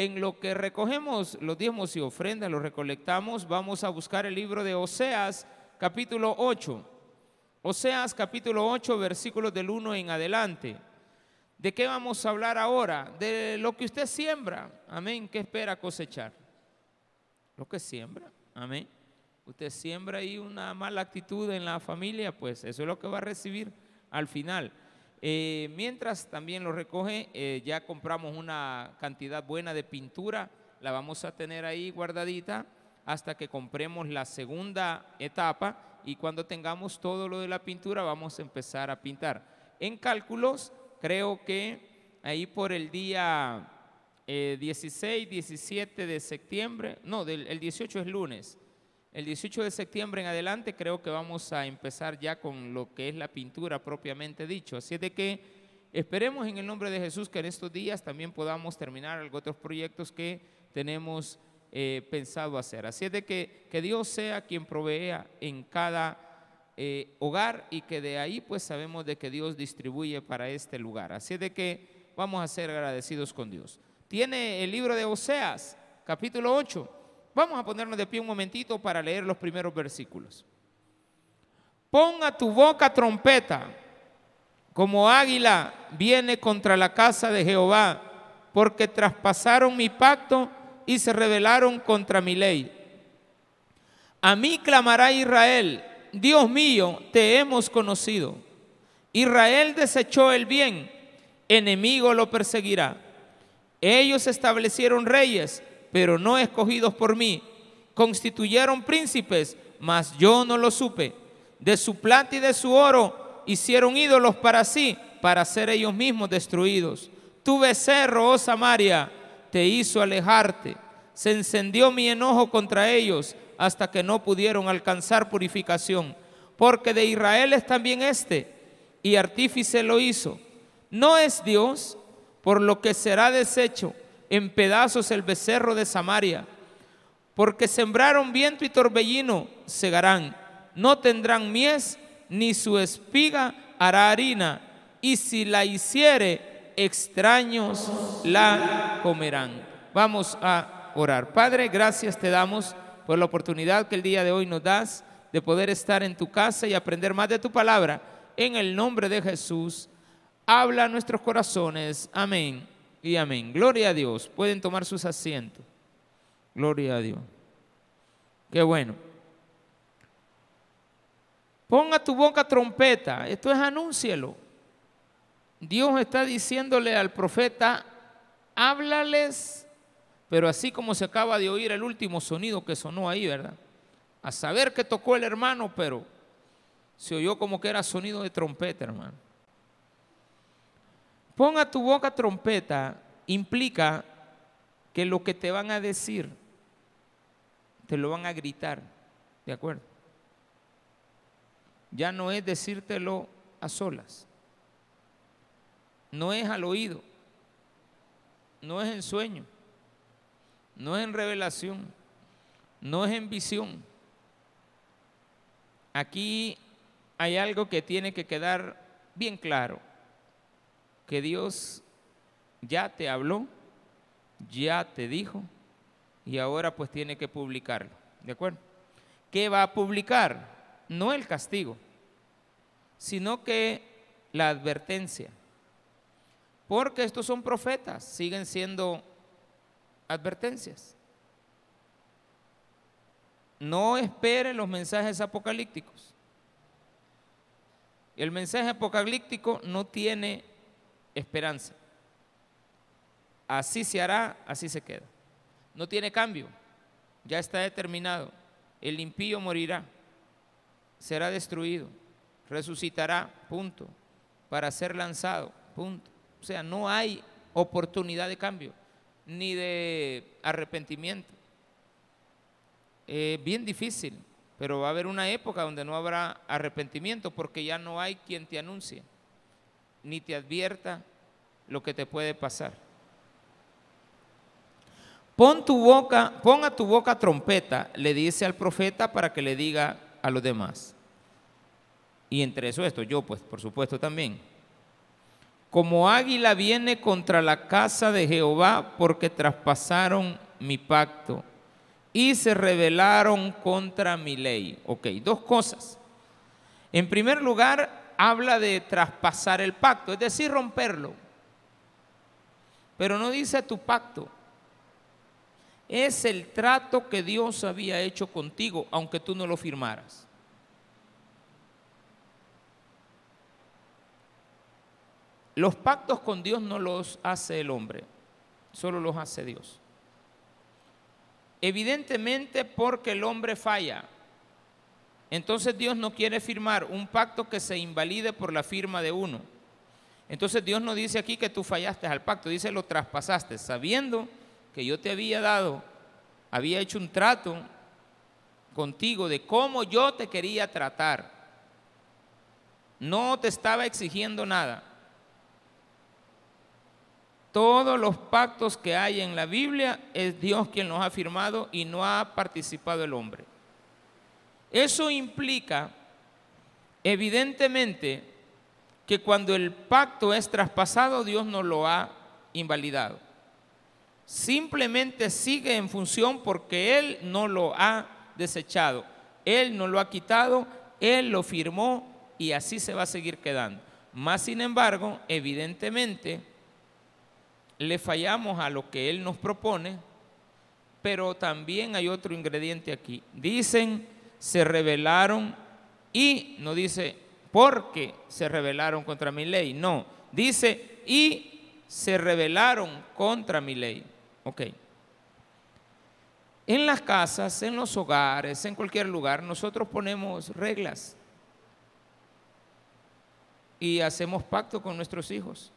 en lo que recogemos los diezmos y ofrendas, los recolectamos, vamos a buscar el libro de Oseas, capítulo 8. Oseas, capítulo 8, versículos del 1 en adelante. ¿De qué vamos a hablar ahora? De lo que usted siembra. Amén. ¿Qué espera cosechar? Lo que siembra. Amén. Usted siembra ahí una mala actitud en la familia, pues eso es lo que va a recibir al final. Eh, mientras también lo recoge, eh, ya compramos una cantidad buena de pintura, la vamos a tener ahí guardadita hasta que compremos la segunda etapa y cuando tengamos todo lo de la pintura vamos a empezar a pintar. En cálculos creo que ahí por el día 16, eh, 17 de septiembre, no, del, el 18 es lunes, el 18 de septiembre en adelante creo que vamos a empezar ya con lo que es la pintura propiamente dicho. Así es de que esperemos en el nombre de Jesús que en estos días también podamos terminar otros proyectos que tenemos eh, pensado hacer. Así es de que, que Dios sea quien provea en cada eh, hogar y que de ahí pues sabemos de que Dios distribuye para este lugar. Así de que vamos a ser agradecidos con Dios. Tiene el libro de Oseas, capítulo 8. Vamos a ponernos de pie un momentito para leer los primeros versículos. Ponga tu boca trompeta, como águila viene contra la casa de Jehová, porque traspasaron mi pacto y se rebelaron contra mi ley. A mí clamará Israel Dios mío, te hemos conocido. Israel desechó el bien, enemigo lo perseguirá. Ellos establecieron reyes, pero no escogidos por mí. Constituyeron príncipes, mas yo no lo supe. De su plata y de su oro hicieron ídolos para sí, para ser ellos mismos destruidos. Tu becerro, oh Samaria, te hizo alejarte. Se encendió mi enojo contra ellos hasta que no pudieron alcanzar purificación. Porque de Israel es también este, y artífice lo hizo. No es Dios, por lo que será deshecho en pedazos el becerro de Samaria. Porque sembraron viento y torbellino, segarán. No tendrán mies, ni su espiga hará harina. Y si la hiciere, extraños la comerán. Vamos a orar. Padre, gracias te damos por la oportunidad que el día de hoy nos das de poder estar en tu casa y aprender más de tu palabra. En el nombre de Jesús, habla a nuestros corazones. Amén y amén. Gloria a Dios. Pueden tomar sus asientos. Gloria a Dios. Qué bueno. Ponga tu boca trompeta. Esto es anúncielo. Dios está diciéndole al profeta, háblales pero así como se acaba de oír el último sonido que sonó ahí, ¿verdad? A saber que tocó el hermano, pero se oyó como que era sonido de trompeta, hermano. Ponga tu boca trompeta implica que lo que te van a decir, te lo van a gritar, ¿de acuerdo? Ya no es decírtelo a solas, no es al oído, no es en sueño. No es en revelación, no es en visión. Aquí hay algo que tiene que quedar bien claro, que Dios ya te habló, ya te dijo y ahora pues tiene que publicarlo, ¿de acuerdo? ¿Qué va a publicar? No el castigo, sino que la advertencia. Porque estos son profetas, siguen siendo advertencias. No esperen los mensajes apocalípticos. El mensaje apocalíptico no tiene esperanza. Así se hará, así se queda. No tiene cambio. Ya está determinado. El impío morirá. Será destruido. Resucitará. Punto. Para ser lanzado. Punto. O sea, no hay oportunidad de cambio ni de arrepentimiento. bien difícil, pero va a haber una época donde no habrá arrepentimiento porque ya no hay quien te anuncie, ni te advierta lo que te puede pasar. Pon tu boca, pon a tu boca trompeta, le dice al profeta para que le diga a los demás. Y entre eso esto, yo pues por supuesto también. como águila viene contra la casa de Jehová porque traspasaron mi pacto y se rebelaron contra mi ley. Ok, dos cosas. En primer lugar, habla de traspasar el pacto, es decir, romperlo. Pero no dice tu pacto. Es el trato que Dios había hecho contigo, aunque tú no lo firmaras. Los pactos con Dios no los hace el hombre, solo los hace Dios. Evidentemente porque el hombre falla. Entonces Dios no quiere firmar un pacto que se invalide por la firma de uno. Entonces Dios no dice aquí que tú fallaste al pacto, dice lo traspasaste, sabiendo que yo te había dado, había hecho un trato contigo de cómo yo te quería tratar. No te estaba exigiendo nada. Todos los pactos que hay en la Biblia es Dios quien los ha firmado y no ha participado el hombre. Eso implica, evidentemente, que cuando el pacto es traspasado, Dios no lo ha invalidado. Simplemente sigue en función porque Él no lo ha desechado. Él no lo ha quitado, Él lo firmó y así se va a seguir quedando. Más sin embargo, evidentemente, le fallamos a lo que Él nos propone, pero también hay otro ingrediente aquí. Dicen, se rebelaron y, no dice, porque se rebelaron contra mi ley, no, dice, y se rebelaron contra mi ley. Ok. En las casas, en los hogares, en cualquier lugar, nosotros ponemos reglas y hacemos pacto con nuestros hijos.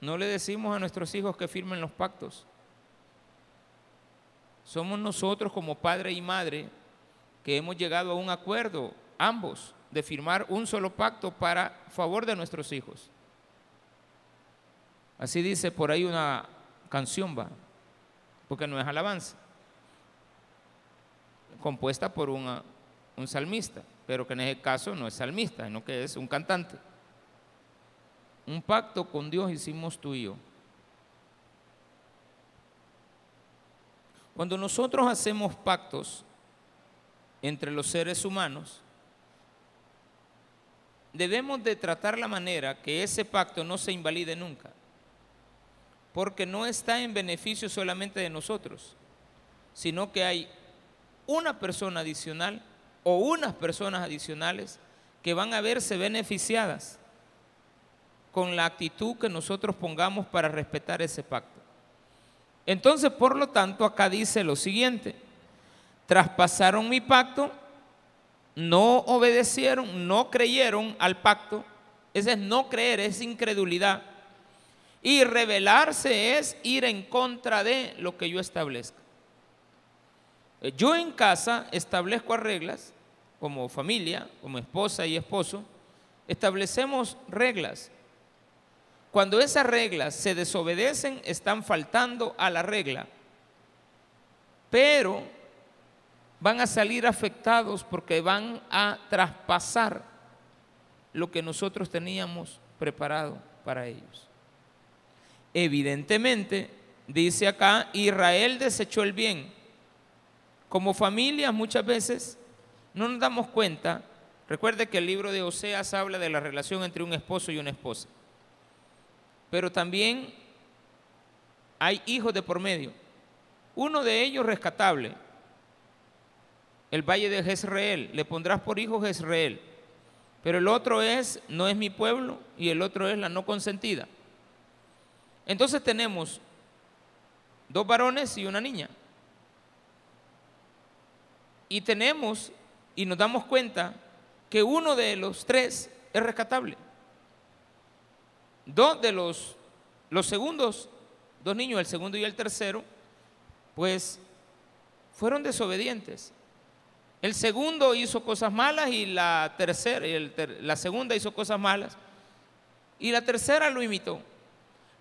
No le decimos a nuestros hijos que firmen los pactos. Somos nosotros como padre y madre que hemos llegado a un acuerdo, ambos, de firmar un solo pacto para favor de nuestros hijos. Así dice por ahí una canción, va, porque no es alabanza, compuesta por un salmista, pero que en ese caso no es salmista, sino que es un cantante. Un pacto con Dios hicimos tú y yo. Cuando nosotros hacemos pactos entre los seres humanos, debemos de tratar la manera que ese pacto no se invalide nunca, porque no está en beneficio solamente de nosotros, sino que hay una persona adicional o unas personas adicionales que van a verse beneficiadas con la actitud que nosotros pongamos para respetar ese pacto. Entonces, por lo tanto, acá dice lo siguiente, traspasaron mi pacto, no obedecieron, no creyeron al pacto, ese es no creer, es incredulidad. Y rebelarse es ir en contra de lo que yo establezca. Eh, yo en casa establezco reglas, como familia, como esposa y esposo, establecemos reglas cuando esas reglas se desobedecen, están faltando a la regla. Pero van a salir afectados porque van a traspasar lo que nosotros teníamos preparado para ellos. Evidentemente, dice acá, Israel desechó el bien. Como familia muchas veces no nos damos cuenta, recuerde que el libro de Oseas habla de la relación entre un esposo y una esposa pero también hay hijos de por medio. Uno de ellos rescatable, el valle de Jezreel, le pondrás por hijo Jezreel, pero el otro es, no es mi pueblo, y el otro es la no consentida. Entonces tenemos dos varones y una niña. Y tenemos, y nos damos cuenta, que uno de los tres es rescatable. Dos de los, los segundos, dos niños, el segundo y el tercero, pues fueron desobedientes. El segundo hizo cosas malas y la tercera, la segunda hizo cosas malas y la tercera lo imitó.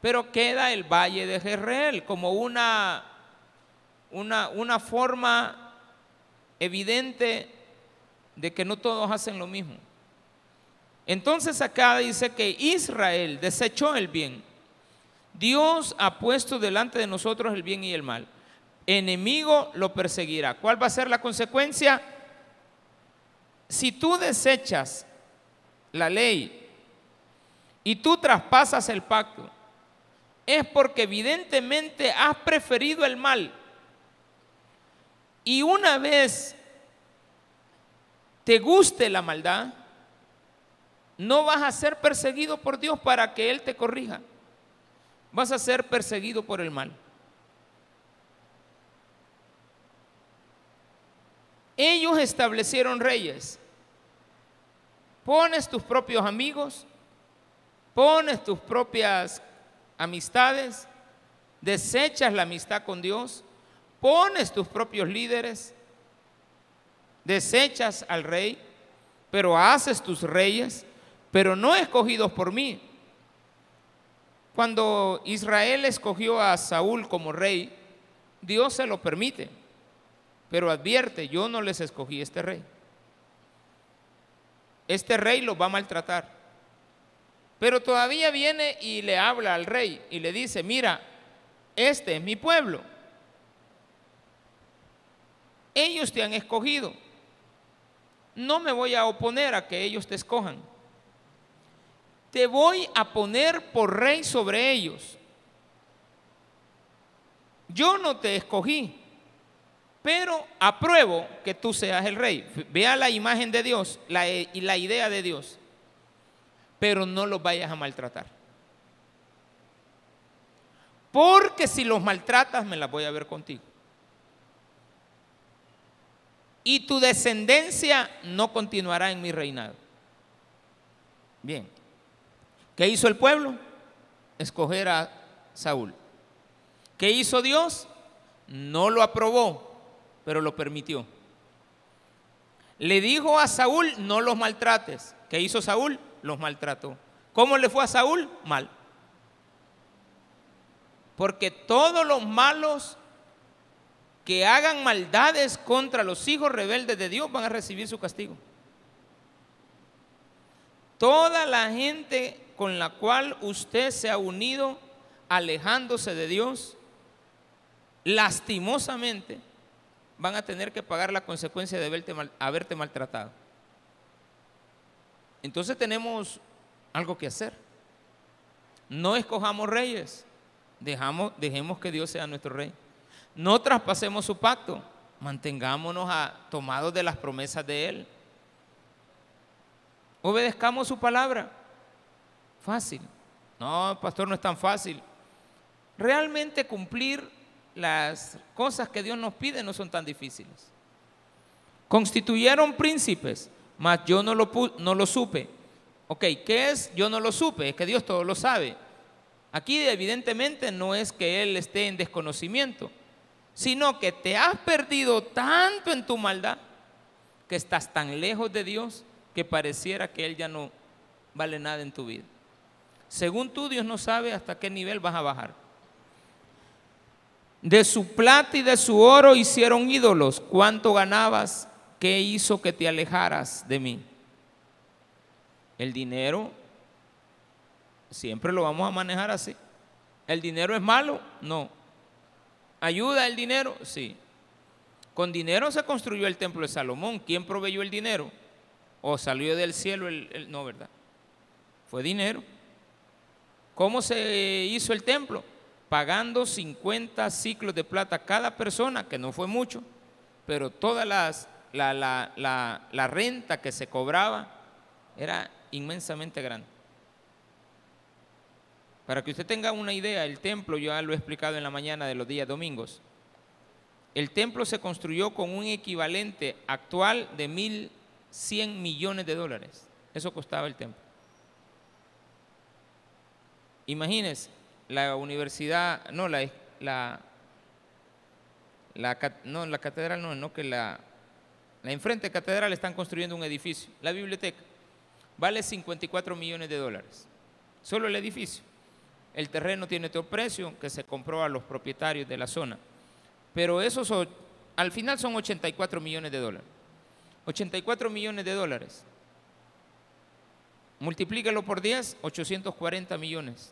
Pero queda el valle de Jezreel como una, una, una forma evidente de que no todos hacen lo mismo. Entonces acá dice que Israel desechó el bien. Dios ha puesto delante de nosotros el bien y el mal. Enemigo lo perseguirá. ¿Cuál va a ser la consecuencia? Si tú desechas la ley y tú traspasas el pacto, es porque evidentemente has preferido el mal. Y una vez te guste la maldad, no vas a ser perseguido por Dios para que Él te corrija. Vas a ser perseguido por el mal. Ellos establecieron reyes. Pones tus propios amigos, pones tus propias amistades, desechas la amistad con Dios, pones tus propios líderes, desechas al rey, pero haces tus reyes, pero no escogidos por mí. Cuando Israel escogió a Saúl como rey, Dios se lo permite, pero advierte, yo no les escogí este rey. Este rey los va a maltratar. Pero todavía viene y le habla al rey y le dice, mira, este es mi pueblo. Ellos te han escogido. No me voy a oponer a que ellos te escojan. Te voy a poner por rey sobre ellos. Yo no te escogí, pero apruebo que tú seas el rey. Vea la imagen de Dios y la idea de Dios pero no los vayas a maltratar. Porque si los maltratas, me las voy a ver contigo. Y tu descendencia no continuará en mi reinado. Bien. ¿Qué hizo el pueblo? Escoger a Saúl. ¿Qué hizo Dios? No lo aprobó, pero lo permitió. Le dijo a Saúl, no los maltrates. ¿Qué hizo Saúl? los maltrató. ¿Cómo le fue a Saúl? Mal. Porque todos los malos que hagan maldades contra los hijos rebeldes de Dios van a recibir su castigo. Toda la gente con la cual usted se ha unido alejándose de Dios, lastimosamente van a tener que pagar la consecuencia de haberte, maltratado. Entonces tenemos algo que hacer. No escojamos reyes, dejamos, dejemos que Dios sea nuestro rey. No traspasemos su pacto, mantengámonos a, tomados de las promesas de Él. Obedezcamos su palabra. Fácil. No, pastor, no es tan fácil. Realmente cumplir las cosas que Dios nos pide no son tan difíciles. Constituyeron príncipes mas yo no lo, no lo supe. Ok, ¿qué es? Yo no lo supe, es que Dios todo lo sabe. Aquí evidentemente no es que Él esté en desconocimiento, sino que te has perdido tanto en tu maldad que estás tan lejos de Dios que pareciera que Él ya no vale nada en tu vida. Según tú, Dios no sabe hasta qué nivel vas a bajar. De su plata y de su oro hicieron ídolos. ¿Cuánto ganabas? ¿qué hizo que te alejaras de mí? El dinero siempre lo vamos a manejar así. ¿El dinero es malo? No. ¿Ayuda el dinero? Sí. Con dinero se construyó el templo de Salomón. ¿Quién proveyó el dinero? ¿O salió del cielo el, no, verdad? Fue dinero. ¿Cómo se hizo el templo? Pagando 50 ciclos de plata cada persona, que no fue mucho, pero todas las la, renta que se cobraba era inmensamente grande. Para que usted tenga una idea, el templo, yo ya lo he explicado en la mañana de los días domingos, el templo se construyó con un equivalente actual de 1.100 millones de dólares. Eso costaba el templo. Imagínense, la universidad, no, la, la, no, la catedral no, no que la, la enfrente catedral están construyendo un edificio, la biblioteca. Vale 54 millones de dólares. Solo el edificio. El terreno tiene otro precio que se compró a los propietarios de la zona. Pero esos al final son 84 millones de dólares. 84 millones de dólares. Multiplíquelo por 10, 840 millones.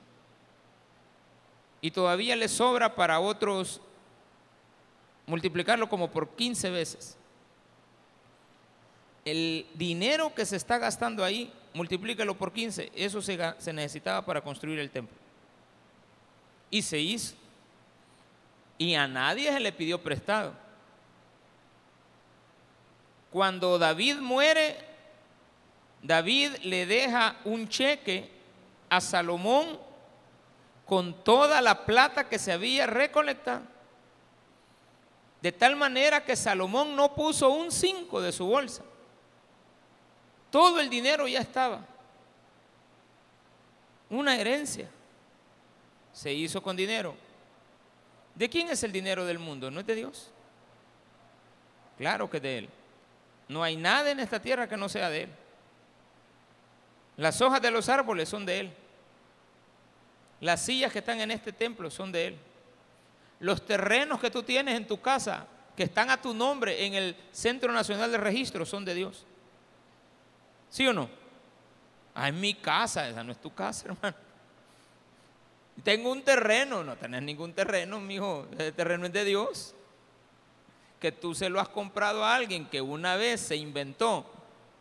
Y todavía le sobra para otros multiplicarlo como por 15 veces. El dinero que se está gastando ahí, multiplícalo por 15, eso se, se necesitaba para construir el templo. Y se hizo. Y a nadie se le pidió prestado. Cuando David muere, David le deja un cheque a Salomón con toda la plata que se había recolectado. De tal manera que Salomón no puso un cinco de su bolsa. Todo el dinero ya estaba. Una herencia. Se hizo con dinero. ¿De quién es el dinero del mundo? ¿No es de Dios? Claro que de Él. No hay nada en esta tierra que no sea de Él. Las hojas de los árboles son de Él. Las sillas que están en este templo son de Él. Los terrenos que tú tienes en tu casa, que están a tu nombre en el Centro Nacional de Registro, son de Dios. ¿Sí o no? Ah, es mi casa, esa no es tu casa, hermano. Tengo un terreno, no tenés ningún terreno, mijo, ese terreno es de Dios. Que tú se lo has comprado a alguien que una vez se inventó,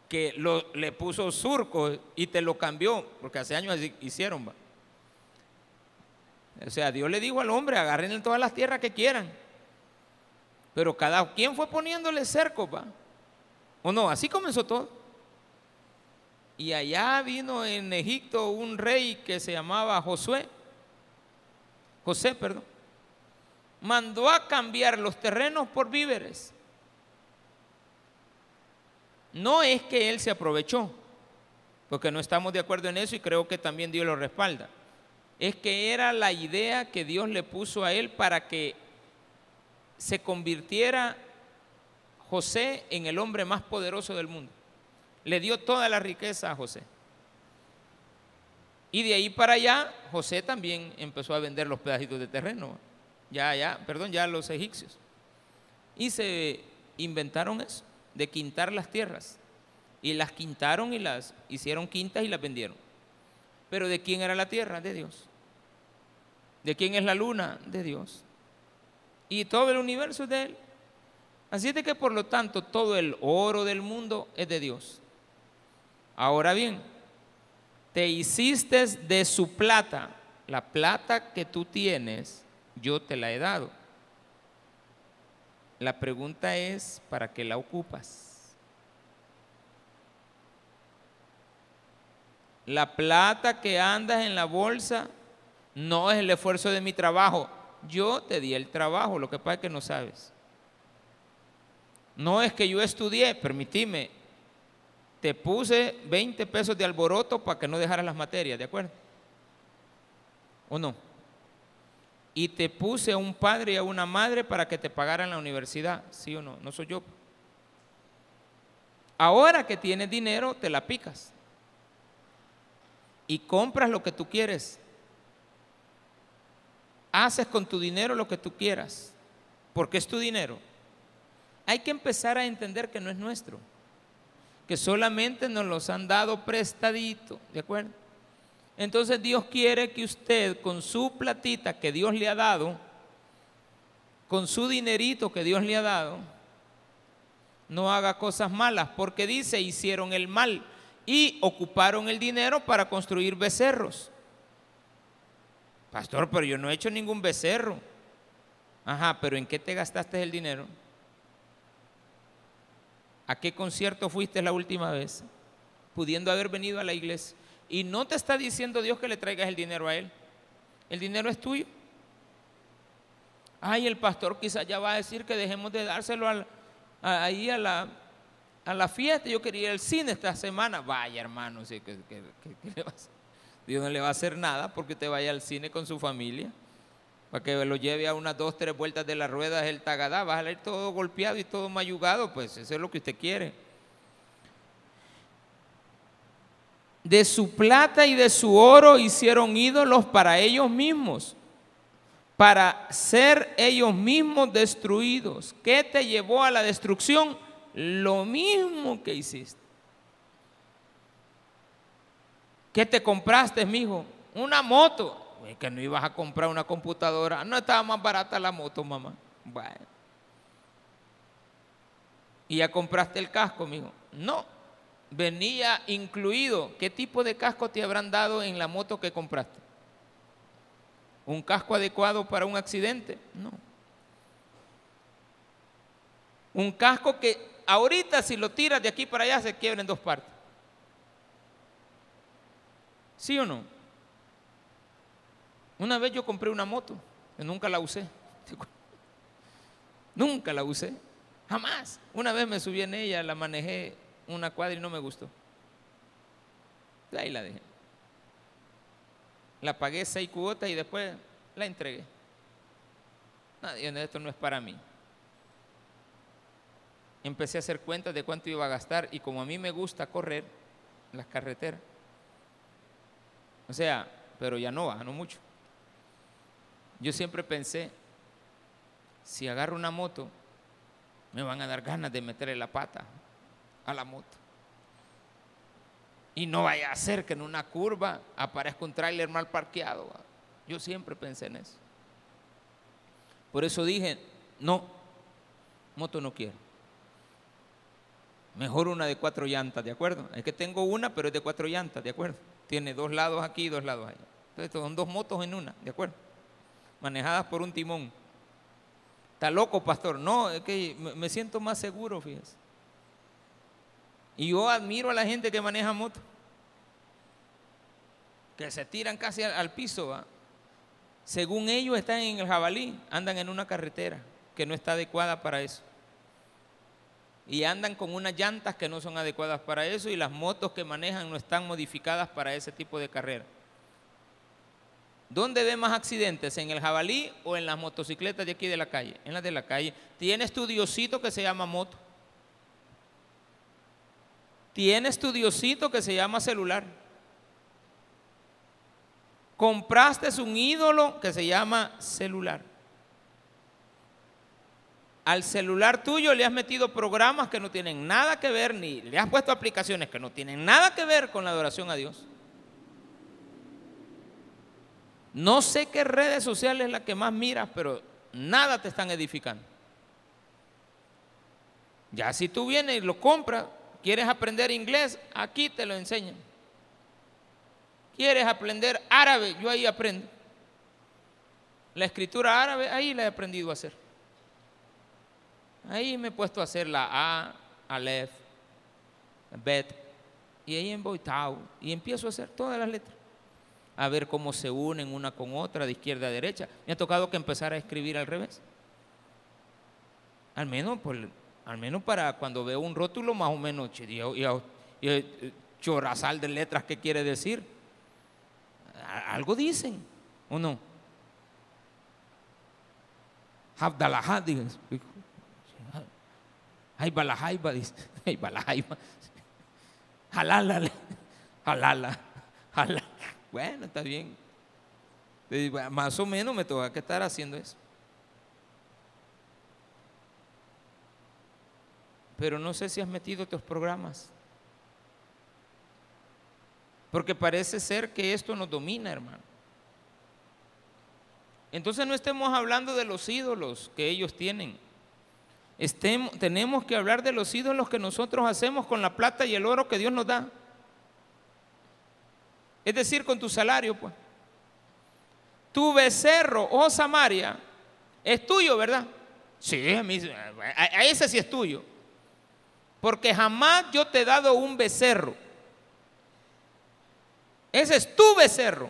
que lo, le puso surco y te lo cambió, porque hace años hicieron. O sea, Dios le dijo al hombre, agarren en todas las tierras que quieran. Pero cada quien fue poniéndole cerco, va. ¿O no? Así comenzó todo. Y allá vino en Egipto un rey que se llamaba Josué. José, perdón. Mandó a cambiar los terrenos por víveres. No es que él se aprovechó, porque no estamos de acuerdo en eso y creo que también Dios lo respalda es que era la idea que Dios le puso a él para que se convirtiera José en el hombre más poderoso del mundo. Le dio toda la riqueza a José. Y de ahí para allá, José también empezó a vender los pedacitos de terreno. Ya, ya, perdón, ya los egipcios. Y se inventaron eso, de quintar las tierras. Y las quintaron y las hicieron quintas y las vendieron. Pero ¿de quién era la tierra? De Dios. ¿De quién es la luna? De Dios. Y todo el universo es de Él. Así es de que por lo tanto todo el oro del mundo es de Dios. Ahora bien, te hiciste de su plata. La plata que tú tienes, yo te la he dado. La pregunta es, ¿para qué la ocupas? La plata que andas en la bolsa no es el esfuerzo de mi trabajo. Yo te di el trabajo, lo que pasa es que no sabes. No es que yo estudié, permitime, te puse 20 pesos de alboroto para que no dejaras las materias, ¿de acuerdo? ¿O no? Y te puse a un padre y a una madre para que te pagaran la universidad, ¿sí o no? No soy yo. Ahora que tienes dinero, te la picas y compras lo que tú quieres. Haces con tu dinero lo que tú quieras, porque es tu dinero. Hay que empezar a entender que no es nuestro, que solamente nos los han dado prestadito, ¿de acuerdo? Entonces Dios quiere que usted con su platita que Dios le ha dado, con su dinerito que Dios le ha dado, no haga cosas malas, porque dice, hicieron el mal y ocuparon el dinero para construir becerros. Pastor, pero yo no he hecho ningún becerro. Ajá, pero ¿en qué te gastaste el dinero? ¿A qué concierto fuiste la última vez? Pudiendo haber venido a la iglesia. Y no te está diciendo Dios que le traigas el dinero a Él. El dinero es tuyo. Ay, el pastor quizás ya va a decir que dejemos de dárselo ahí a la, a la fiesta, yo quería ir al cine esta semana. Vaya, hermano, Dios no le va a hacer nada porque te vaya al cine con su familia. Para que lo lleve a unas dos, tres vueltas de las ruedas el tagadá. Vas a salir todo golpeado y todo mayugado, pues eso es lo que usted quiere. De su plata y de su oro hicieron ídolos para ellos mismos, para ser ellos mismos destruidos. ¿Qué te llevó a la destrucción? lo mismo que hiciste. ¿Qué te compraste, mijo? Una moto. Que no ibas a comprar una computadora. No estaba más barata la moto, mamá. Bueno. ¿Y ya compraste el casco, mijo? No. Venía incluido. ¿Qué tipo de casco te habrán dado en la moto que compraste? ¿Un casco adecuado para un accidente? No. Un casco que ahorita si lo tiras de aquí para allá se quiebra en dos partes. ¿Sí o no? Una vez yo compré una moto, nunca la usé. Nunca la usé. Jamás. Una vez me subí en ella, la manejé una cuadra y no me gustó. Ahí la dejé. La pagué seis cuotas y después la entregué. Nadie, esto no es para mí. Empecé a hacer cuentas de cuánto iba a gastar y como a mí me gusta correr las carreteras, o sea, pero ya no baja, no mucho. Yo siempre pensé, si agarro una moto, me van a dar ganas de meterle la pata a la moto. Y no vaya a ser que en una curva aparezca un tráiler mal parqueado. Yo siempre pensé en eso. Por eso dije, no, moto no quiero. Mejor una de cuatro llantas, ¿de acuerdo? Es que tengo una, pero es de cuatro llantas, ¿de acuerdo? Tiene dos lados aquí y dos lados allá. Entonces son dos motos en una, ¿de acuerdo? Manejadas por un timón. Está loco, pastor. No, es que me siento más seguro, fíjese. Y yo admiro a la gente que maneja moto. Que se tiran casi al, piso. Según ellos están en el jabalí, andan en una carretera que no está adecuada para eso. Y andan con unas llantas que no son adecuadas para eso y las motos que manejan no están modificadas para ese tipo de carrera. ¿Dónde ve más accidentes? ¿En el jabalí o en las motocicletas de aquí de la calle? En las de la calle. Tiene estudiosito que se llama moto. Tiene estudiosito que se llama celular. Compraste un ídolo que se llama celular. Al celular tuyo le has metido programas que no tienen nada que ver, ni le has puesto aplicaciones que no tienen nada que ver con la adoración a Dios. No sé qué redes sociales es la que más miras, pero nada te están edificando. Ya si tú vienes y lo compras, quieres aprender inglés, aquí te lo enseñan. ¿Quieres aprender árabe? Yo ahí aprendo. La escritura árabe, ahí la he aprendido a hacer. Ahí me he puesto a hacer la A, Aleph, Bet, y ahí en Boitao, y empiezo a hacer todas las letras. A ver cómo se unen una con otra, de izquierda a derecha. Me ha tocado que empezar a escribir al revés. Al menos, al menos para cuando veo un rótulo, más o menos, y, y, chorazal de letras que quiere decir algo dicen, ¿o no? Abdallah, Ay, balajaiba, dice. Ay, balajaiba. Jalala, jalala, jalala. Bueno, está bien. Más o menos me toca que estar haciendo eso. Pero no sé si has metido tus programas. Porque parece ser que esto nos domina, hermano. Entonces no estemos hablando de los ídolos que ellos tienen. Tenemos que hablar de los ídolos que nosotros hacemos con la plata y el oro que Dios nos da. Es decir, con tu salario, pues. Tu becerro, oh Samaria, es tuyo, ¿verdad? Sí, a ese sí es tuyo. Porque jamás yo te he dado un becerro ese es tu becerro.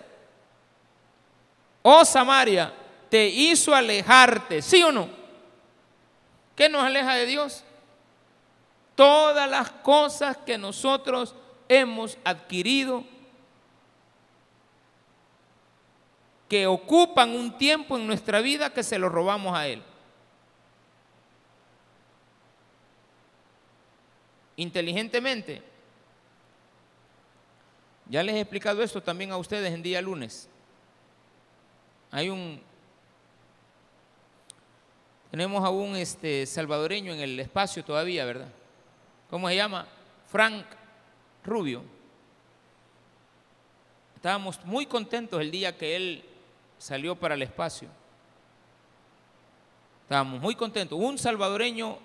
Oh Samaria, te hizo alejarte, ¿sí o no? ¿Qué nos aleja de Dios? Todas las cosas que nosotros hemos adquirido que ocupan un tiempo en nuestra vida que se lo robamos a Él. Inteligentemente, ya les he explicado esto también a ustedes en día lunes. Hay un tenemos a un este, salvadoreño en el espacio todavía, ¿verdad? ¿Cómo se llama? Frank Rubio. Estábamos muy contentos el día que él salió para el espacio. Estábamos muy contentos. Un salvadoreño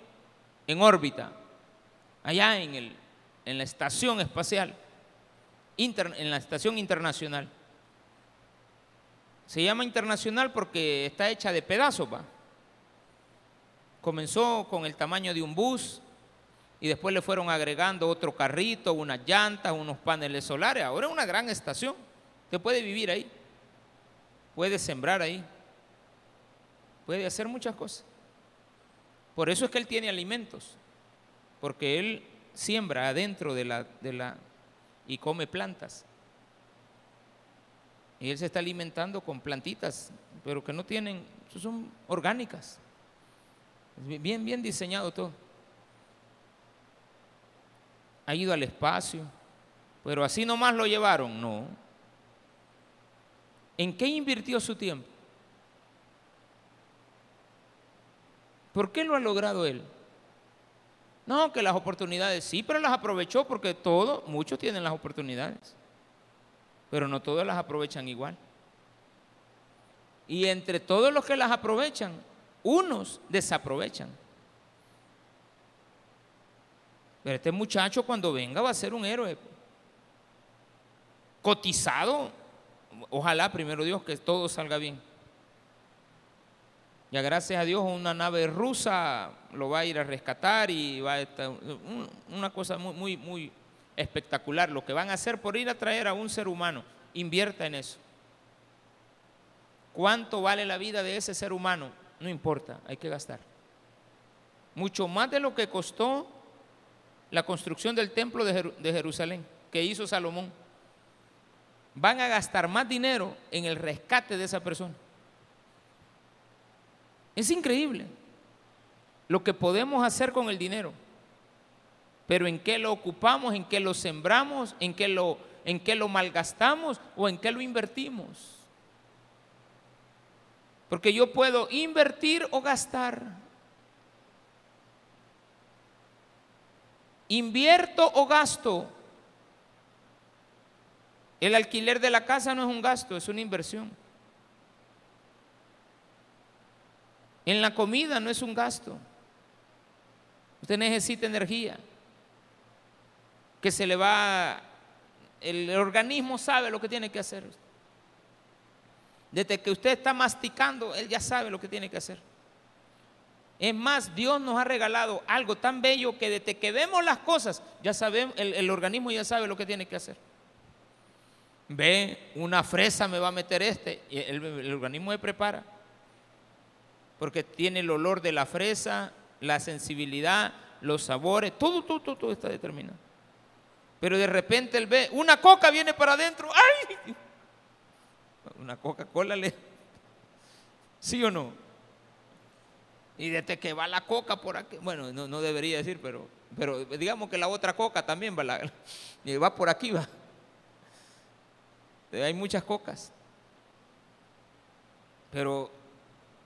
en órbita, allá en, el, en la estación espacial, en la estación internacional. Se llama internacional porque está hecha de pedazos, va. Comenzó con el tamaño de un bus y después le fueron agregando otro carrito, unas llantas, unos paneles solares. Ahora es una gran estación. Usted puede vivir ahí, puede sembrar ahí, puede hacer muchas cosas. Por eso es que él tiene alimentos, porque él siembra adentro de la, de la y come plantas. Y él se está alimentando con plantitas, pero que no tienen, son orgánicas. Bien, bien diseñado todo. Ha ido al espacio, pero así nomás lo llevaron, no. ¿En qué invirtió su tiempo? ¿Por qué lo ha logrado él? No, que las oportunidades sí, pero las aprovechó porque todos, muchos tienen las oportunidades, pero no todos las aprovechan igual. Y entre todos los que las aprovechan, unos desaprovechan. Pero este muchacho cuando venga va a ser un héroe. Cotizado, ojalá primero Dios que todo salga bien. Ya gracias a Dios una nave rusa lo va a ir a rescatar y va a estar una cosa muy, muy, muy espectacular. Lo que van a hacer por ir a traer a un ser humano, invierta en eso. ¿Cuánto vale la vida de ese ser humano? No importa, hay que gastar. Mucho más de lo que costó la construcción del templo de Jerusalén que hizo Salomón. Van a gastar más dinero en el rescate de esa persona. Es increíble lo que podemos hacer con el dinero. Pero en qué lo ocupamos, en qué lo sembramos, en qué lo, en qué lo malgastamos o en qué lo invertimos. Porque yo puedo invertir o gastar. Invierto o gasto. El alquiler de la casa no es un gasto, es una inversión. En la comida no es un gasto. Usted necesita energía. Que se le va, el organismo sabe lo que tiene que hacer. Desde que usted está masticando, él ya sabe lo que tiene que hacer. Es más, Dios nos ha regalado algo tan bello que desde que vemos las cosas, ya sabemos, el, organismo ya sabe lo que tiene que hacer. Ve, una fresa me va a meter este, y el organismo se prepara porque tiene el olor de la fresa, la sensibilidad, los sabores, todo, todo, todo, está determinado. Pero de repente él ve, una coca viene para adentro, ¡ay! Una Coca-Cola le... ¿Sí o no? Y desde que va la coca por aquí, bueno, no, debería decir, pero, pero digamos que la otra coca también va, va por aquí, va. Hay muchas cocas. Pero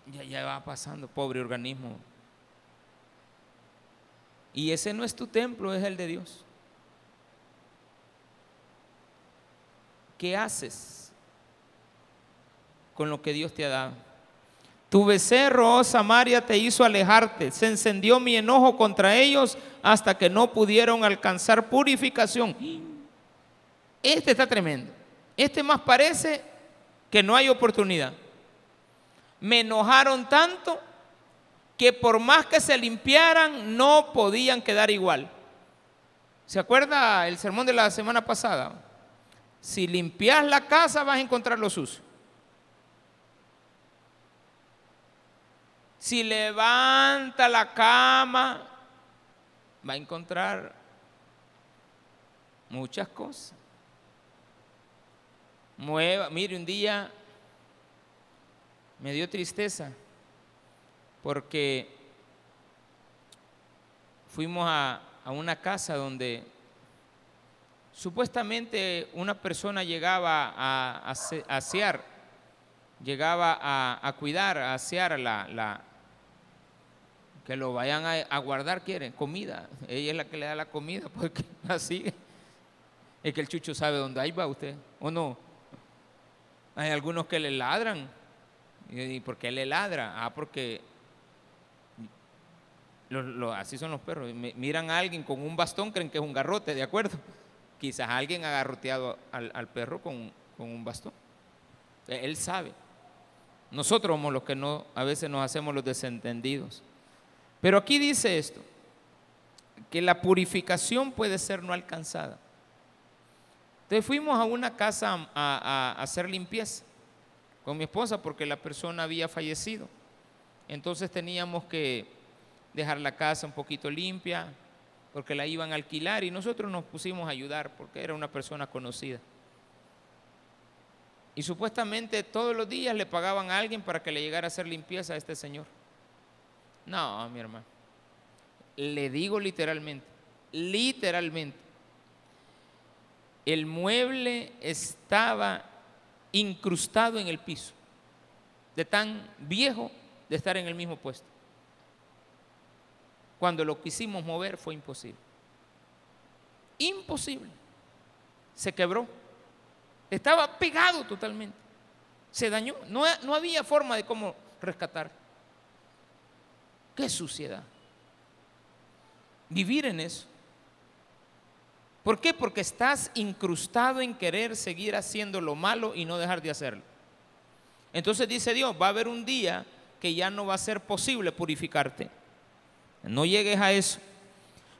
ya, ya va pasando, pobre organismo. Y ese no es tu templo, es el de Dios. ¿Qué haces con lo que Dios te ha dado? Tu becerro, oh Samaria, te hizo alejarte. Se encendió mi enojo contra ellos hasta que no pudieron alcanzar purificación. Este está tremendo. Este más parece que no hay oportunidad me enojaron tanto que por más que se limpiaran no podían quedar igual. ¿Se acuerda el sermón de la semana pasada? Si limpias la casa vas a encontrar lo sucio. Si levanta la cama, va a encontrar muchas cosas. Mueva, mire, un día me dio tristeza porque fuimos a, una casa donde supuestamente una persona llegaba a, asear, llegaba a, cuidar, a asear la, la, que lo vayan a, guardar, quieren, comida. Ella es la que le da la comida, porque así es que el chucho sabe dónde ahí va usted, o no. Hay algunos que le ladran. ¿Y por qué le ladra? Ah, porque así son los perros. Miran a alguien con un bastón, creen que es un garrote, ¿de acuerdo? Quizás alguien ha garroteado al, perro con, con, un bastón. Él sabe. Nosotros somos los que no, a veces nos hacemos los desentendidos. Pero aquí dice esto, que la purificación puede ser no alcanzada. Entonces fuimos a una casa a, hacer limpieza con mi esposa porque la persona había fallecido. Entonces teníamos que dejar la casa un poquito limpia porque la iban a alquilar y nosotros nos pusimos a ayudar porque era una persona conocida. Y supuestamente todos los días le pagaban a alguien para que le llegara a hacer limpieza a este señor. No, mi hermano. Le digo literalmente, literalmente el mueble estaba incrustado en el piso, de tan viejo de estar en el mismo puesto. Cuando lo quisimos mover fue imposible. Imposible. Se quebró. Estaba pegado totalmente. Se dañó. No, no había forma de cómo rescatar. Qué suciedad. Vivir en eso. ¿Por qué? Porque estás incrustado en querer seguir haciendo lo malo y no dejar de hacerlo. Entonces dice Dios, va a haber un día que ya no va a ser posible purificarte. No llegues a eso.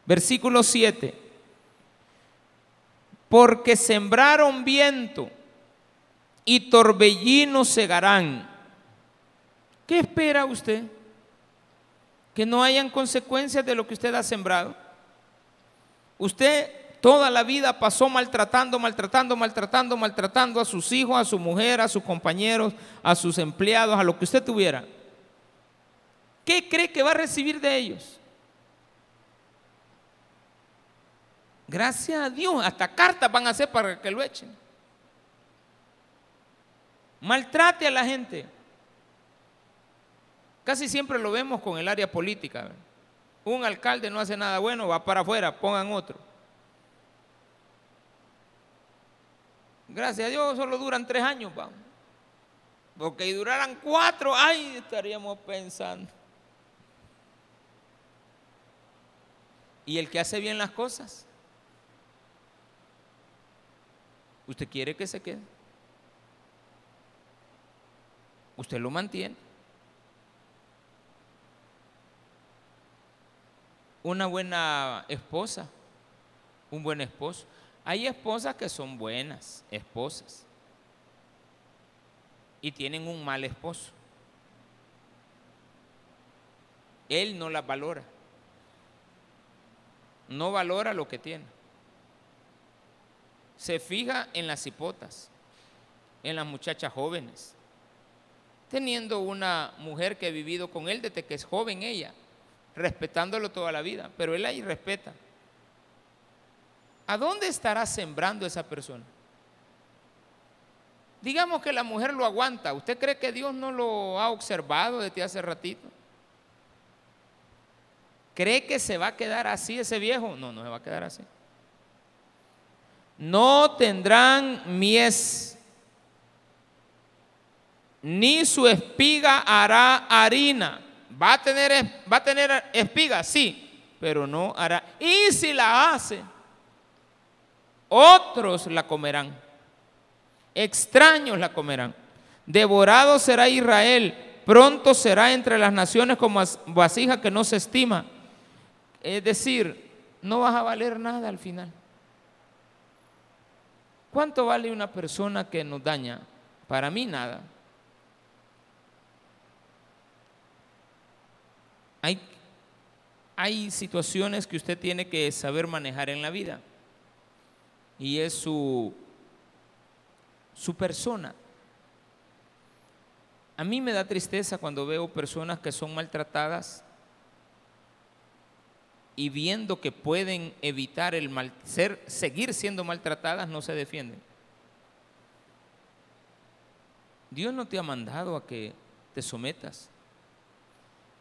Versículo 7. Porque sembraron viento y torbellinos segarán. ¿Qué espera usted? Que no hayan consecuencias de lo que usted ha sembrado. Usted Toda la vida pasó maltratando, maltratando, maltratando, maltratando a sus hijos, a su mujer, a sus compañeros, a sus empleados, a lo que usted tuviera. ¿Qué cree que va a recibir de ellos? Gracias a Dios, hasta cartas van a hacer para que lo echen. Maltrate a la gente. Casi siempre lo vemos con el área política. Un alcalde no hace nada bueno, va para afuera, pongan otro. Gracias a Dios solo duran tres años, vamos. Porque si duraran cuatro, ay, estaríamos pensando. ¿Y el que hace bien las cosas? ¿Usted quiere que se quede? ¿Usted lo mantiene? Una buena esposa, un buen esposo. Hay esposas que son buenas esposas y tienen un mal esposo. Él no las valora. No valora lo que tiene. Se fija en las hipotas, en las muchachas jóvenes. Teniendo una mujer que ha vivido con él desde que es joven ella, respetándolo toda la vida, pero él ahí respeta. ¿A dónde estará sembrando esa persona? Digamos que la mujer lo aguanta. ¿Usted cree que Dios no lo ha observado desde hace ratito? ¿Cree que se va a quedar así ese viejo? No, no se va a quedar así. No tendrán mies, ni su espiga hará harina. ¿Va a tener, va a tener espiga? Sí, pero no hará. Y si la hace, otros la comerán, extraños la comerán. Devorado será Israel, pronto será entre las naciones como vasija que no se estima. Es decir, no vas a valer nada al final. ¿Cuánto vale una persona que nos daña? Para mí nada. Hay, hay situaciones que usted tiene que saber manejar en la vida y es su, su persona. A mí me da tristeza cuando veo personas que son maltratadas y viendo que pueden evitar el mal, ser, seguir siendo maltratadas, no se defienden. Dios no te ha mandado a que te sometas.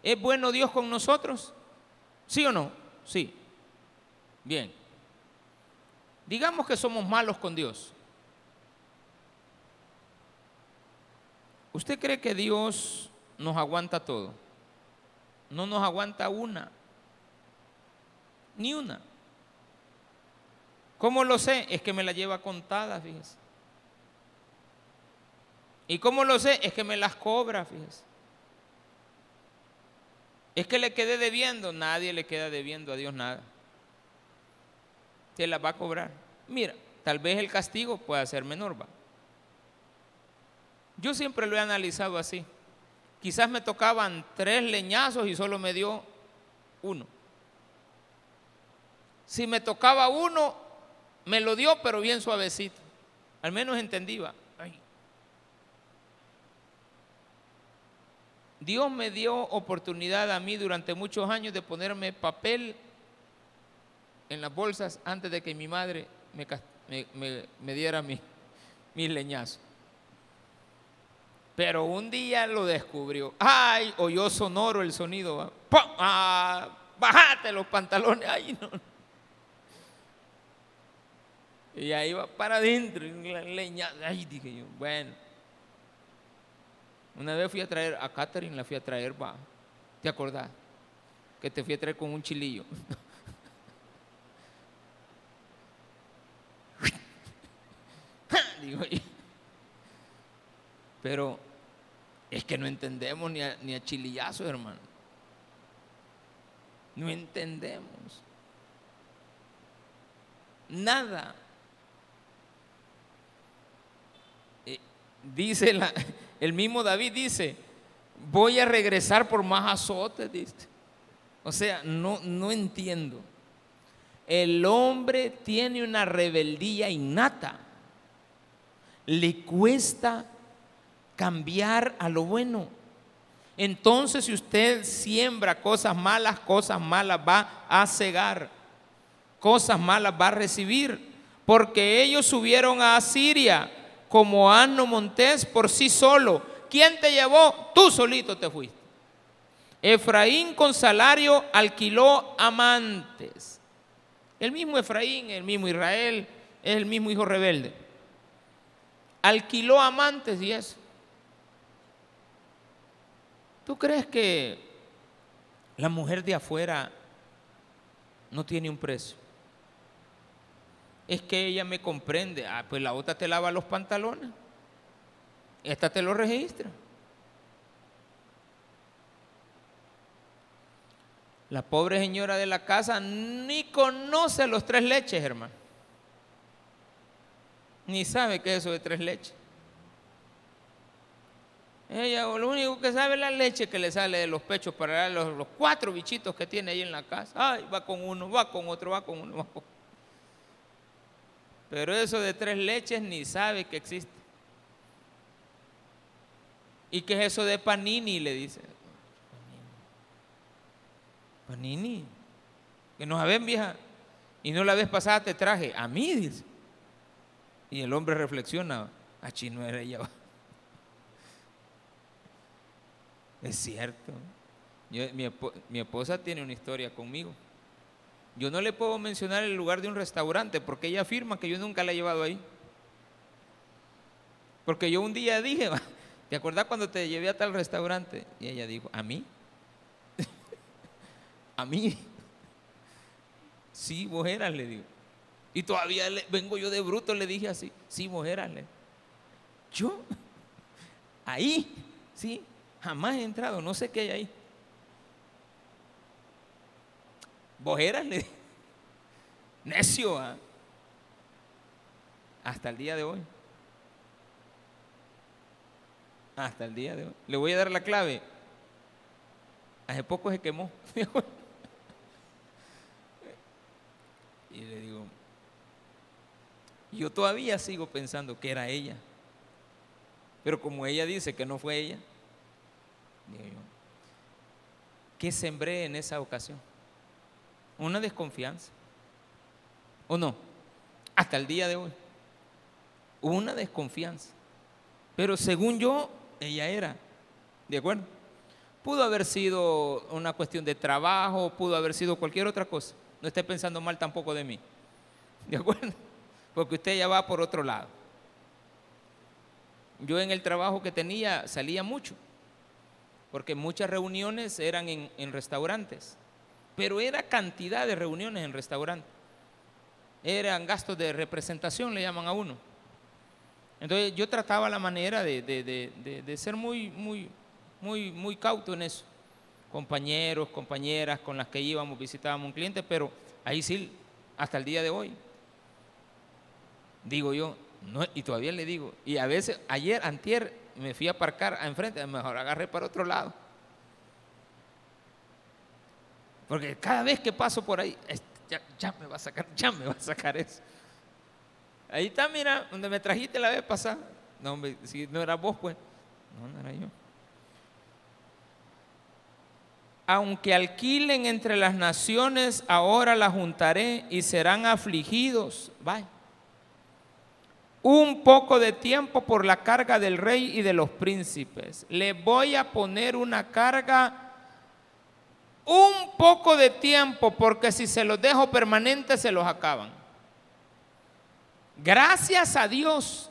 ¿Es bueno Dios con nosotros? ¿Sí o no? Sí. Bien. Digamos que somos malos con Dios. ¿Usted cree que Dios nos aguanta todo? No nos aguanta una, ni una. ¿Cómo lo sé? Es que me la lleva contada, fíjese. ¿Y cómo lo sé? Es que me las cobra, fíjese. Es que le quedé debiendo, nadie le queda debiendo a Dios nada. Se las va a cobrar. Mira, tal vez el castigo pueda ser menor, va. Yo siempre lo he analizado así. Quizás me tocaban tres leñazos y solo me dio uno. Si me tocaba uno, me lo dio, pero bien suavecito. Al menos entendí. Dios me dio oportunidad a mí durante muchos años de ponerme papel en las bolsas antes de que mi madre me, diera mi, mis leñazos. Pero un día lo descubrió. ¡Ay! Oyó sonoro el sonido. ¡Ah! ¡Bájate los pantalones! ¡Ay, no! Y ahí va para adentro, leña. Ay, dije yo, bueno. Una vez fui a traer a Catherine, la fui a traer, va. ¿Te acordás? Que te fui a traer con un chilillo. Digo, pero es que no entendemos ni a, ni a hermano. No entendemos. Nada. dice el mismo David dice, voy a regresar por más azotes, dice. O sea, no, no entiendo. El hombre tiene una rebeldía innata. Le cuesta cambiar a lo bueno. Entonces, si usted siembra cosas malas, cosas malas va a cegar. Cosas malas va a recibir. Porque ellos subieron a Asiria como Anno Montés por sí solo. ¿Quién te llevó? Tú solito te fuiste. Efraín con salario alquiló amantes. El mismo Efraín, el mismo Israel, es el mismo hijo rebelde. Alquiló amantes y eso. ¿Tú crees que la mujer de afuera no tiene un precio? Es que ella me comprende. Ah, pues la otra te lava los pantalones. Esta te lo registra. La pobre señora de la casa ni conoce los tres leches, hermano. Ni sabe qué es eso de tres leches. Ella lo único que sabe es la leche que le sale de los pechos para los, los cuatro bichitos que tiene ahí en la casa. Ay, va con uno, va con otro, va con uno, va con otro. Pero eso de tres leches ni sabe que existe. ¿Y qué es eso de panini? Le dice. Panini. Que no saben, vieja. Y no la vez pasada te traje. A mí, dice. Y el hombre reflexiona. A no era ella. Es cierto. mi, mi esposa tiene una historia conmigo. Yo no le puedo mencionar el lugar de un restaurante porque ella afirma que yo nunca la he llevado ahí. Porque yo un día dije, ¿te acuerdas cuando te llevé a tal restaurante? Y ella dijo, ¿a mí? ¿A mí? Sí, vos le digo. Y todavía vengo yo de bruto, le dije así, sí, vos le. ¿Yo? Ahí, sí, jamás he entrado, no sé qué hay ahí. Bojeras le necio ¿ah? hasta el día de hoy. Hasta el día de hoy. Le voy a dar la clave. Hace poco se quemó. y le digo, yo todavía sigo pensando que era ella. Pero como ella dice que no fue ella, digo yo, ¿qué sembré en esa ocasión? Una desconfianza. ¿O no? Hasta el día de hoy. Una desconfianza. Pero según yo, ella era. ¿De acuerdo? Pudo haber sido una cuestión de trabajo, pudo haber sido cualquier otra cosa. No esté pensando mal tampoco de mí. ¿De acuerdo? Porque usted ya va por otro lado. yo en el trabajo que tenía salía mucho, porque muchas reuniones eran en, en restaurantes, pero era cantidad de reuniones en restaurantes. Eran gastos de representación, le llaman a uno. Entonces yo trataba la manera de, de- de- de ser muy, muy, muy, muy cauto en eso. Compañeros, compañeras con las que íbamos, visitábamos un cliente, pero ahí sí, hasta el día de hoy, digo yo, y todavía le digo, y a veces, ayer, antier, me fui a aparcar a enfrente, mejor agarré para otro lado. Porque cada vez que paso por ahí, ya, me va a sacar, ya me va a sacar eso. Ahí está, mira, donde me trajiste la vez pasada. No, si no era vos, pues. No, no era yo. Aunque alquilen entre las naciones, ahora la juntaré y serán afligidos. Vaya. Un poco de tiempo por la carga del rey y de los príncipes. Le voy a poner una carga un poco de tiempo porque si se los dejo permanentes se los acaban. Gracias a Dios,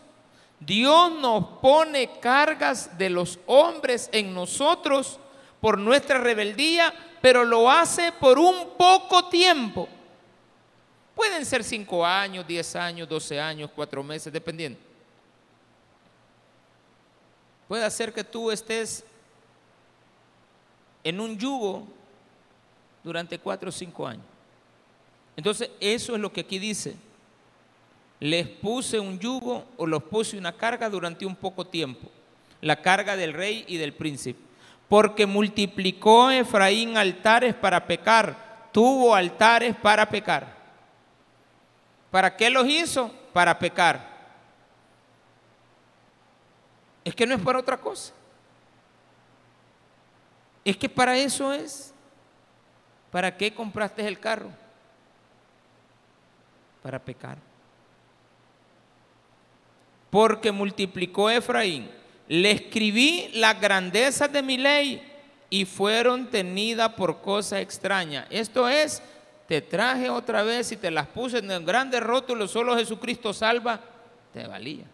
Dios nos pone cargas de los hombres en nosotros por nuestra rebeldía, pero lo hace por un poco tiempo. Pueden ser cinco años, diez años, doce años, cuatro meses, dependiendo. Puede hacer que tú estés en un yugo durante cuatro o cinco años. Entonces, eso es lo que aquí dice. Les puse un yugo o los puse una carga durante un poco tiempo, la carga del rey y del príncipe, porque multiplicó Efraín altares para pecar, tuvo altares para pecar. ¿Para qué los hizo? Para pecar. Es que no es para otra cosa. Es que para eso es. ¿Para qué compraste el carro? Para pecar. Porque multiplicó Efraín. Le escribí las grandezas de mi ley y fueron tenidas por cosa extraña. Esto es, te traje otra vez y te las puse en el grande rótulo, solo Jesucristo salva, te valía.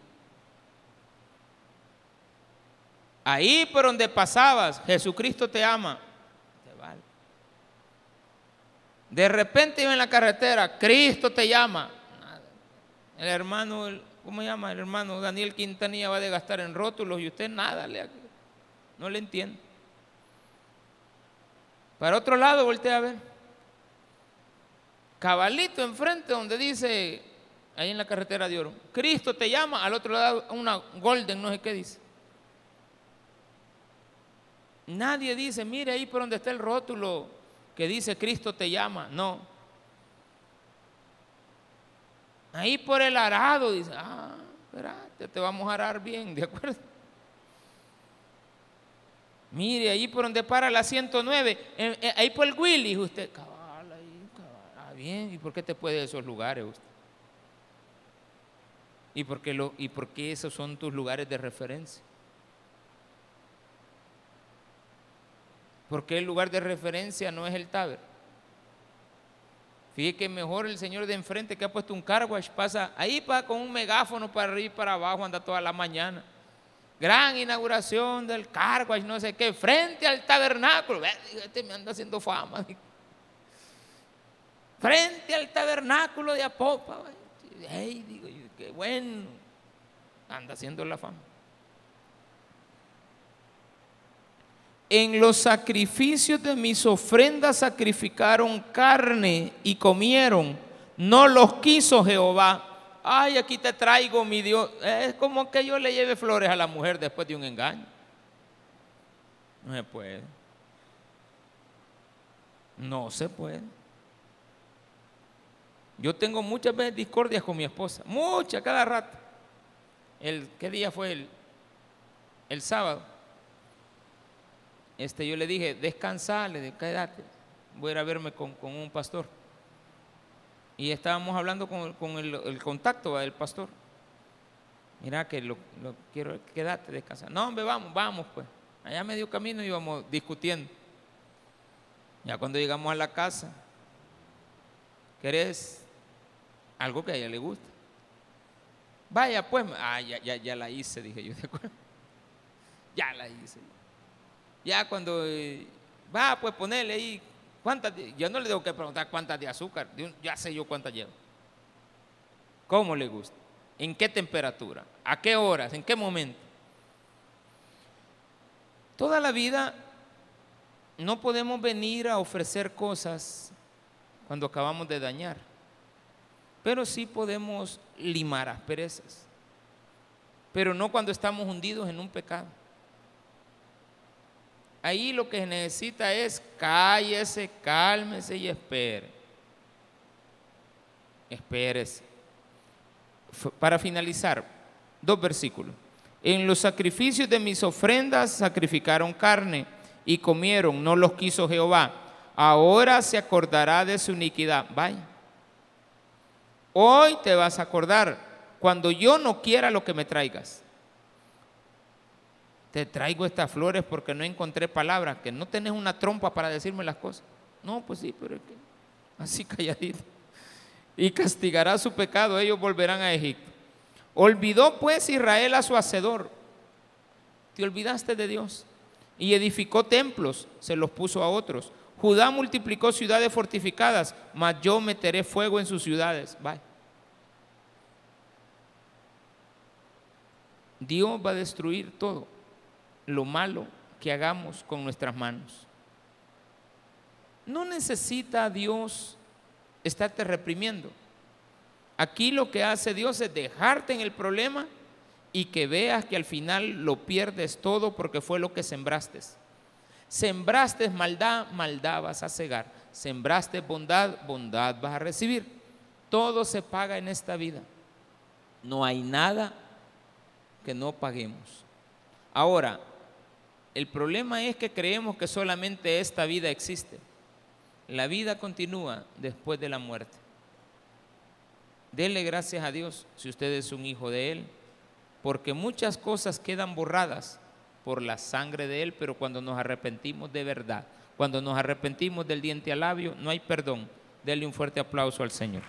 Ahí por donde pasabas, Jesucristo te ama, te vale. De repente iba en la carretera, Cristo te llama. El hermano, ¿cómo se llama? El hermano Daniel Quintanilla va de gastar en rótulos y usted nada, le, no le entiende. Para otro lado, voltea a ver. Cabalito enfrente donde dice, ahí en la carretera de oro, Cristo te llama, al otro lado una golden, no sé qué dice. Nadie dice, mire ahí por donde está el rótulo que dice Cristo te llama. No. Ahí por el arado dice, ah, espérate, te vamos a arar bien, ¿de acuerdo? Mire, ahí por donde para la 109, eh, eh, ahí por el Willy, usted, cabal, ahí, cabal, ah, bien, ¿y por qué te puede de esos lugares usted? ¿Y por qué, lo, ¿Y por qué esos son tus lugares de referencia? ¿Por qué el lugar de referencia no es el Taber? Fíjese que mejor el señor de enfrente que ha puesto un carwash pasa ahí para, con un megáfono para arriba y para abajo, anda toda la mañana. Gran inauguración del carwash, no sé qué, frente al tabernáculo. Este me anda haciendo fama. Frente al tabernáculo de Apopa. ve. Ey, digo qué bueno. Anda haciendo la fama. En los sacrificios de mis ofrendas sacrificaron carne y comieron. No los quiso Jehová. Ay, aquí te traigo mi Dios. Es como que yo le lleve flores a la mujer después de un engaño. No se puede. No se puede. Yo tengo muchas veces discordias con mi esposa. Muchas, cada rato. El, ¿Qué día fue el, el sábado? Este, yo le dije, descansa, le dije, quédate, voy a ir a verme con, con un pastor. Y estábamos hablando con, con el, contacto del pastor. Mira que lo, lo quiero, quédate, descansa. No, hombre, vamos, vamos pues. Allá medio camino íbamos discutiendo. Ya cuando llegamos a la casa, ¿querés algo que a ella le gusta? Vaya, pues, ah, ya, ya, ya la hice, dije yo. Ya la hice. Ya cuando eh, va, pues ponerle ahí, ¿cuántas? Yo no le tengo que preguntar cuántas de azúcar, ya sé yo cuántas llevo. ¿Cómo le gusta? ¿En qué temperatura? ¿A qué horas? ¿En qué momento? Toda la vida no podemos venir a ofrecer cosas cuando acabamos de dañar, pero sí podemos limar asperezas, pero no cuando estamos hundidos en un pecado. Ahí lo que necesita es cállese, cálmese y espere. Espérese. Para finalizar, dos versículos. En los sacrificios de mis ofrendas sacrificaron carne y comieron, no los quiso Jehová. Ahora se acordará de su iniquidad. Vaya. Hoy te vas a acordar cuando yo no quiera lo que me traigas te traigo estas flores porque no encontré palabras, que no tenés una trompa para decirme las cosas. No, pues sí, pero es que así calladito. Y castigará su pecado, ellos volverán a Egipto. Olvidó pues Israel a su hacedor. Te olvidaste de Dios. Y edificó templos, se los puso a otros. Judá multiplicó ciudades fortificadas, mas yo meteré fuego en sus ciudades. Bye. Dios va a destruir todo lo malo que hagamos con nuestras manos. No necesita Dios estarte reprimiendo. Aquí lo que hace Dios es dejarte en el problema y que veas que al final lo pierdes todo porque fue lo que sembraste. Sembraste maldad, maldad vas a cegar. Sembraste bondad, bondad vas a recibir. Todo se paga en esta vida. No hay nada que no paguemos. Ahora, el problema es que creemos que solamente esta vida existe. La vida continúa después de la muerte. Dele gracias a Dios si usted es un hijo de Él, porque muchas cosas quedan borradas por la sangre de Él, pero cuando nos arrepentimos de verdad, cuando nos arrepentimos del diente al labio, no hay perdón. Dele un fuerte aplauso al Señor.